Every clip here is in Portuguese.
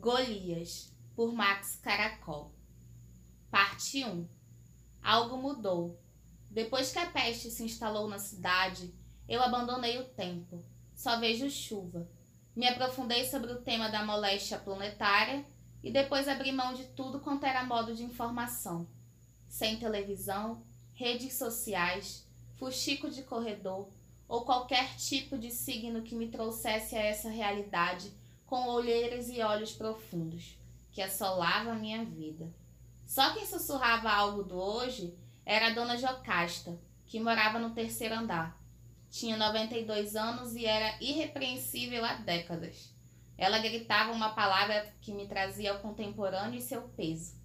Golias, por Max Caracol. Parte 1 Algo mudou. Depois que a peste se instalou na cidade, eu abandonei o tempo. Só vejo chuva. Me aprofundei sobre o tema da moléstia planetária e depois abri mão de tudo quanto era modo de informação. Sem televisão, redes sociais, fuxico de corredor ou qualquer tipo de signo que me trouxesse a essa realidade com olheiras e olhos profundos, que assolava a minha vida. Só quem sussurrava algo do hoje era a dona Jocasta, que morava no terceiro andar. Tinha 92 anos e era irrepreensível há décadas. Ela gritava uma palavra que me trazia ao contemporâneo e seu peso.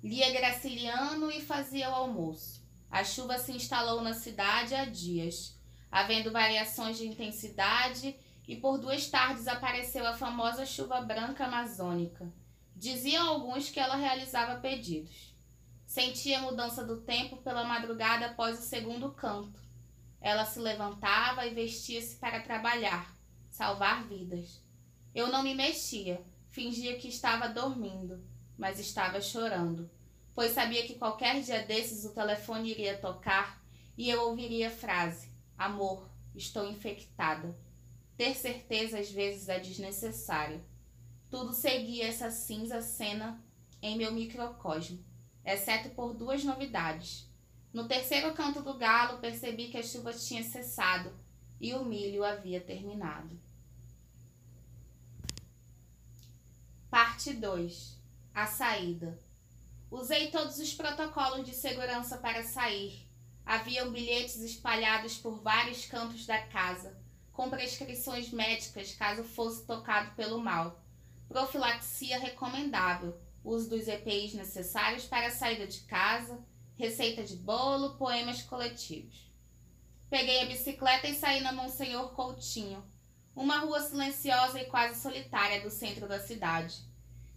Lia Graciliano e fazia o almoço. A chuva se instalou na cidade há dias, havendo variações de intensidade e por duas tardes apareceu a famosa chuva branca amazônica. Diziam alguns que ela realizava pedidos. Sentia a mudança do tempo pela madrugada após o segundo canto. Ela se levantava e vestia-se para trabalhar, salvar vidas. Eu não me mexia, fingia que estava dormindo, mas estava chorando, pois sabia que qualquer dia desses o telefone iria tocar e eu ouviria a frase: Amor, estou infectada. Ter certeza às vezes é desnecessário. Tudo seguia essa cinza cena em meu microcosmo, exceto por duas novidades. No terceiro canto do galo, percebi que a chuva tinha cessado e o milho havia terminado. Parte 2 A saída. Usei todos os protocolos de segurança para sair. Haviam bilhetes espalhados por vários cantos da casa com prescrições médicas caso fosse tocado pelo mal. Profilaxia recomendável, uso dos EPIs necessários para a saída de casa, receita de bolo, poemas coletivos. Peguei a bicicleta e saí na Monsenhor Coutinho, uma rua silenciosa e quase solitária do centro da cidade.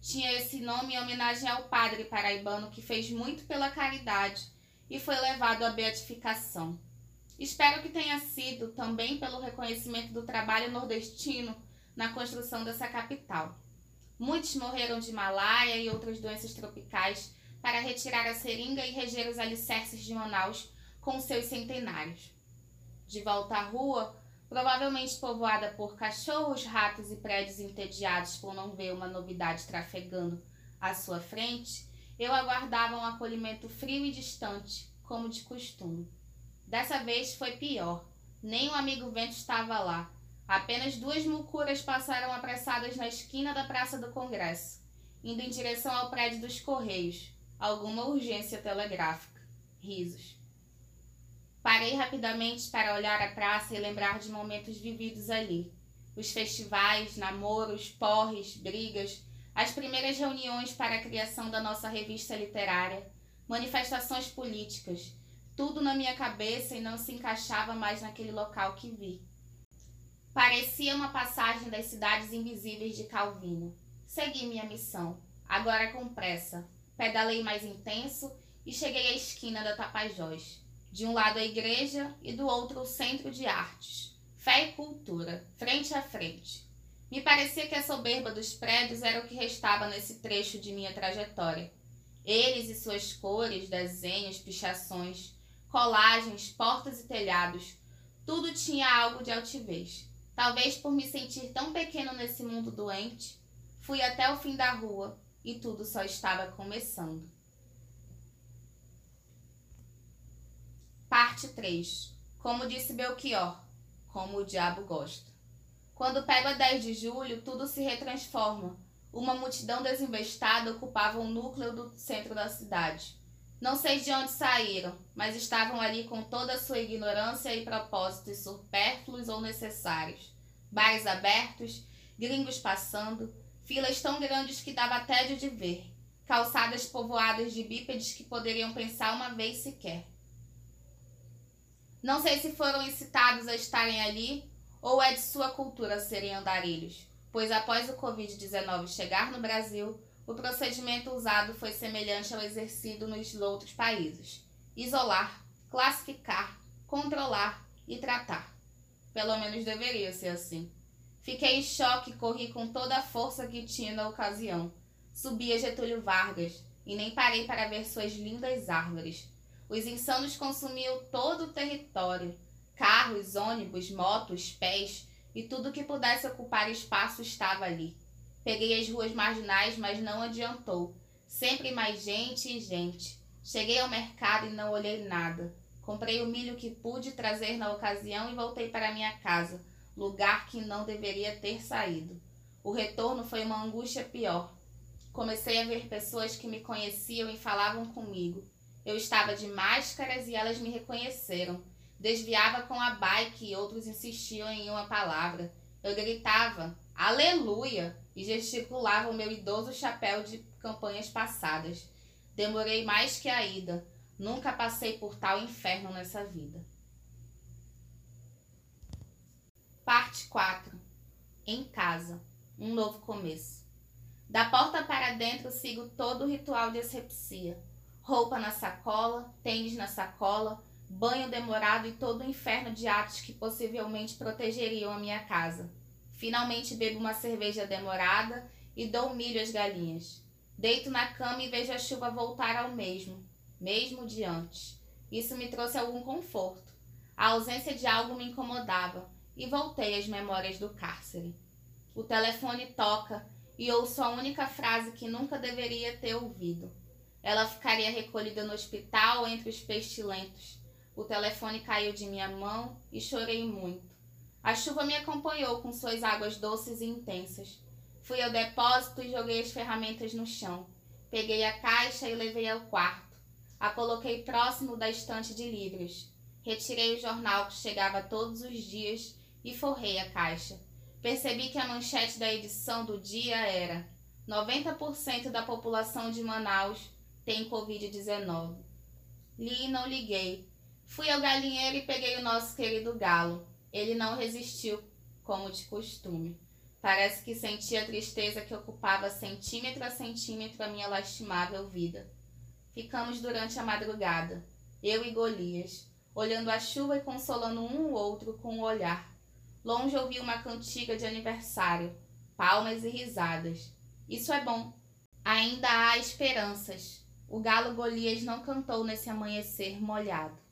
Tinha esse nome em homenagem ao padre paraibano que fez muito pela caridade e foi levado à beatificação. Espero que tenha sido também pelo reconhecimento do trabalho nordestino na construção dessa capital. Muitos morreram de malária e outras doenças tropicais para retirar a seringa e reger os alicerces de Manaus com seus centenários. De volta à rua, provavelmente povoada por cachorros, ratos e prédios entediados por não ver uma novidade trafegando à sua frente, eu aguardava um acolhimento frio e distante, como de costume. Dessa vez foi pior. Nem o amigo vento estava lá. Apenas duas mucuras passaram apressadas na esquina da Praça do Congresso, indo em direção ao prédio dos Correios. Alguma urgência telegráfica. Risos. Parei rapidamente para olhar a praça e lembrar de momentos vividos ali. Os festivais, namoros, porres, brigas, as primeiras reuniões para a criação da nossa revista literária, manifestações políticas, tudo na minha cabeça e não se encaixava mais naquele local que vi. Parecia uma passagem das cidades invisíveis de Calvino. Segui minha missão, agora com pressa. Pedalei mais intenso e cheguei à esquina da Tapajós. De um lado a igreja e do outro o centro de artes. Fé e cultura, frente a frente. Me parecia que a soberba dos prédios era o que restava nesse trecho de minha trajetória. Eles e suas cores, desenhos, pichações, colagens, portas e telhados. Tudo tinha algo de altivez. Talvez por me sentir tão pequeno nesse mundo doente, fui até o fim da rua e tudo só estava começando. Parte 3 Como disse Belchior, como o diabo gosta. Quando pego a 10 de julho, tudo se retransforma. Uma multidão desinvestada ocupava o núcleo do centro da cidade. Não sei de onde saíram, mas estavam ali com toda a sua ignorância e propósitos supérfluos ou necessários. Bares abertos, gringos passando, filas tão grandes que dava tédio de ver, calçadas povoadas de bípedes que poderiam pensar uma vez sequer. Não sei se foram incitados a estarem ali ou é de sua cultura serem andarilhos, pois após o Covid-19 chegar no Brasil, o procedimento usado foi semelhante ao exercido nos outros países: isolar, classificar, controlar e tratar. Pelo menos deveria ser assim. Fiquei em choque e corri com toda a força que tinha na ocasião. Subi a Getúlio Vargas e nem parei para ver suas lindas árvores. Os insanos consumiam todo o território. Carros, ônibus, motos, pés e tudo que pudesse ocupar espaço estava ali. Peguei as ruas marginais, mas não adiantou. Sempre mais gente e gente. Cheguei ao mercado e não olhei nada. Comprei o milho que pude trazer na ocasião e voltei para minha casa, lugar que não deveria ter saído. O retorno foi uma angústia pior. Comecei a ver pessoas que me conheciam e falavam comigo. Eu estava de máscaras e elas me reconheceram. Desviava com a bike e outros insistiam em uma palavra. Eu gritava, aleluia, e gesticulava o meu idoso chapéu de campanhas passadas. Demorei mais que a ida. Nunca passei por tal inferno nessa vida. Parte 4 Em casa Um novo começo. Da porta para dentro sigo todo o ritual de asepsia. Roupa na sacola, tênis na sacola, banho demorado e todo o inferno de atos que possivelmente protegeriam a minha casa. Finalmente bebo uma cerveja demorada e dou milho às galinhas. Deito na cama e vejo a chuva voltar ao mesmo, mesmo de antes. Isso me trouxe algum conforto. A ausência de algo me incomodava e voltei às memórias do cárcere. O telefone toca e ouço a única frase que nunca deveria ter ouvido. Ela ficaria recolhida no hospital entre os pestilentos. O telefone caiu de minha mão e chorei muito. A chuva me acompanhou com suas águas doces e intensas. Fui ao depósito e joguei as ferramentas no chão. Peguei a caixa e levei ao quarto. A coloquei próximo da estante de livros. Retirei o jornal que chegava todos os dias e forrei a caixa. Percebi que a manchete da edição do dia era 90% da população de Manaus tem Covid-19. Li e não liguei. Fui ao galinheiro e peguei o nosso querido galo. Ele não resistiu, como de costume. Parece que sentia a tristeza que ocupava centímetro a centímetro a minha lastimável vida. Ficamos durante a madrugada, eu e Golias, olhando a chuva e consolando um o outro com o olhar. Longe ouvi uma cantiga de aniversário, palmas e risadas. Isso é bom. Ainda há esperanças. O galo Golias não cantou nesse amanhecer molhado.